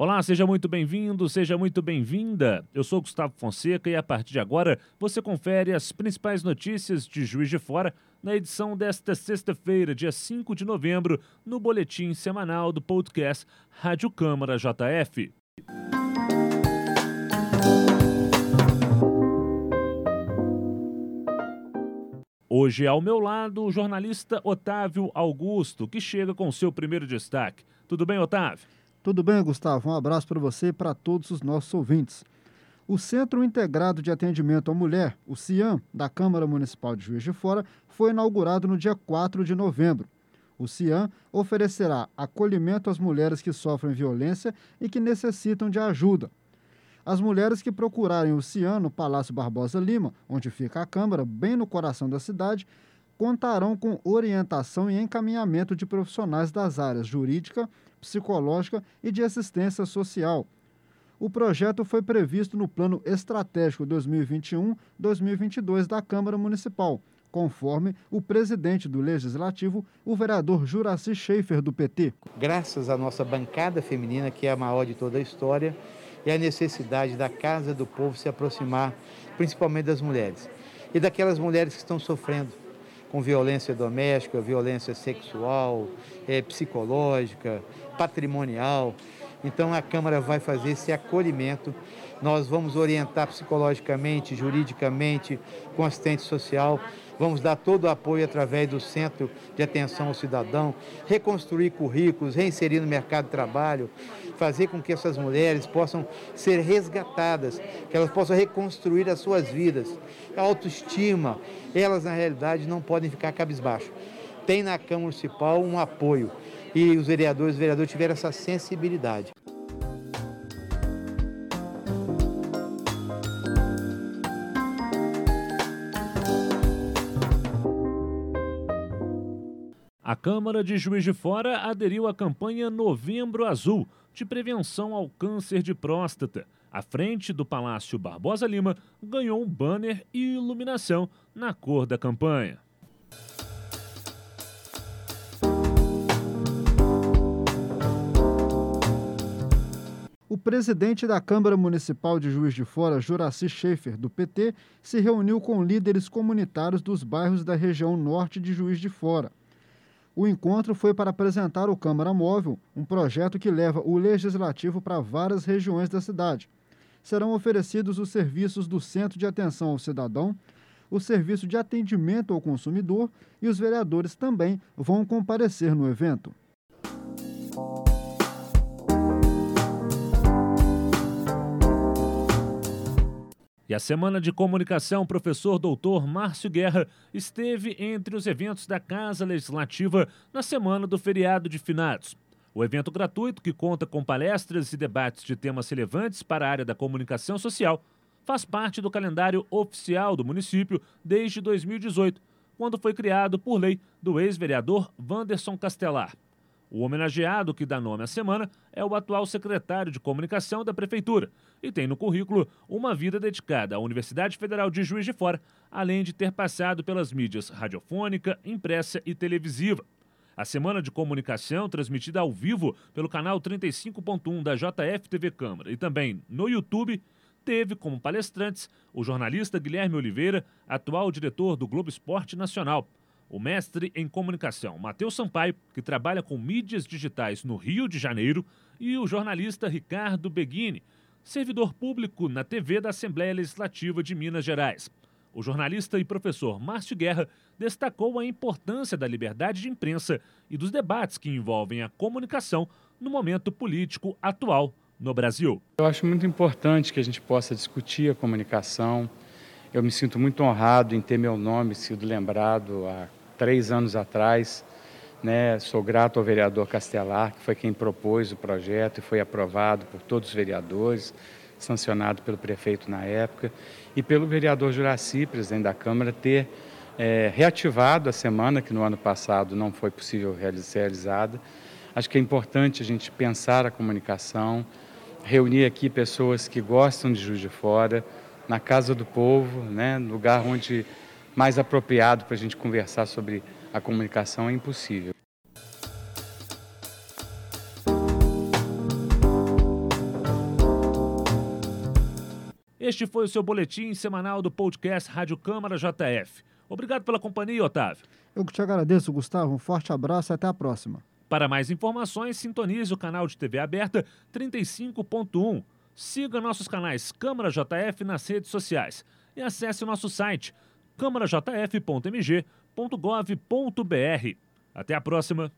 Olá, seja muito bem-vindo, seja muito bem-vinda. Eu sou Gustavo Fonseca e a partir de agora você confere as principais notícias de Juiz de Fora na edição desta sexta-feira, dia 5 de novembro, no boletim semanal do podcast Rádio Câmara JF. Hoje ao meu lado o jornalista Otávio Augusto, que chega com seu primeiro destaque. Tudo bem, Otávio? Tudo bem, Gustavo? Um abraço para você e para todos os nossos ouvintes. O Centro Integrado de Atendimento à Mulher, o CIAM, da Câmara Municipal de Juiz de Fora, foi inaugurado no dia 4 de novembro. O CIAM oferecerá acolhimento às mulheres que sofrem violência e que necessitam de ajuda. As mulheres que procurarem o CIAM no Palácio Barbosa Lima, onde fica a Câmara, bem no coração da cidade, contarão com orientação e encaminhamento de profissionais das áreas jurídica, psicológica e de assistência social. O projeto foi previsto no Plano Estratégico 2021-2022 da Câmara Municipal, conforme o presidente do Legislativo, o vereador Juraci Schaefer, do PT. Graças à nossa bancada feminina, que é a maior de toda a história, e a necessidade da Casa do Povo se aproximar, principalmente das mulheres, e daquelas mulheres que estão sofrendo com violência doméstica, violência sexual, é, psicológica, patrimonial. Então a Câmara vai fazer esse acolhimento. Nós vamos orientar psicologicamente, juridicamente, com assistente social. Vamos dar todo o apoio através do Centro de Atenção ao Cidadão, reconstruir currículos, reinserir no mercado de trabalho, fazer com que essas mulheres possam ser resgatadas, que elas possam reconstruir as suas vidas. A autoestima, elas na realidade não podem ficar cabisbaixo. Tem na Câmara Municipal um apoio e os vereadores e vereadores tiveram essa sensibilidade. A Câmara de Juiz de Fora aderiu à campanha Novembro Azul de prevenção ao câncer de próstata. À frente do Palácio Barbosa Lima, ganhou um banner e iluminação na cor da campanha. O presidente da Câmara Municipal de Juiz de Fora, Juraci Schaefer, do PT, se reuniu com líderes comunitários dos bairros da região norte de Juiz de Fora. O encontro foi para apresentar o Câmara Móvel, um projeto que leva o legislativo para várias regiões da cidade. Serão oferecidos os serviços do Centro de Atenção ao Cidadão, o serviço de atendimento ao consumidor e os vereadores também vão comparecer no evento. E a Semana de Comunicação, professor doutor Márcio Guerra, esteve entre os eventos da Casa Legislativa na semana do feriado de finados. O evento gratuito, que conta com palestras e debates de temas relevantes para a área da comunicação social, faz parte do calendário oficial do município desde 2018, quando foi criado por lei do ex-vereador Wanderson Castelar. O homenageado que dá nome à semana é o atual secretário de comunicação da Prefeitura e tem no currículo uma vida dedicada à Universidade Federal de Juiz de Fora, além de ter passado pelas mídias radiofônica, impressa e televisiva. A Semana de Comunicação, transmitida ao vivo pelo canal 35.1 da JF TV Câmara e também no YouTube, teve como palestrantes o jornalista Guilherme Oliveira, atual diretor do Globo Esporte Nacional o mestre em comunicação Matheus Sampaio, que trabalha com mídias digitais no Rio de Janeiro, e o jornalista Ricardo Beguini, servidor público na TV da Assembleia Legislativa de Minas Gerais. O jornalista e professor Márcio Guerra destacou a importância da liberdade de imprensa e dos debates que envolvem a comunicação no momento político atual no Brasil. Eu acho muito importante que a gente possa discutir a comunicação. Eu me sinto muito honrado em ter meu nome sido lembrado há três anos atrás. Né, sou grato ao vereador Castelar, que foi quem propôs o projeto e foi aprovado por todos os vereadores, sancionado pelo prefeito na época, e pelo vereador Juraci, presidente da Câmara, ter é, reativado a semana, que no ano passado não foi possível ser realizada. Acho que é importante a gente pensar a comunicação, reunir aqui pessoas que gostam de Juiz de Fora, na Casa do Povo, né, lugar onde mais apropriado para a gente conversar sobre a comunicação é impossível. Este foi o seu boletim semanal do podcast Rádio Câmara JF. Obrigado pela companhia, Otávio. Eu que te agradeço, Gustavo. Um forte abraço e até a próxima. Para mais informações, sintonize o canal de TV aberta 35.1. Siga nossos canais Câmara JF nas redes sociais e acesse o nosso site câmarajf.mg.gov.br. Até a próxima!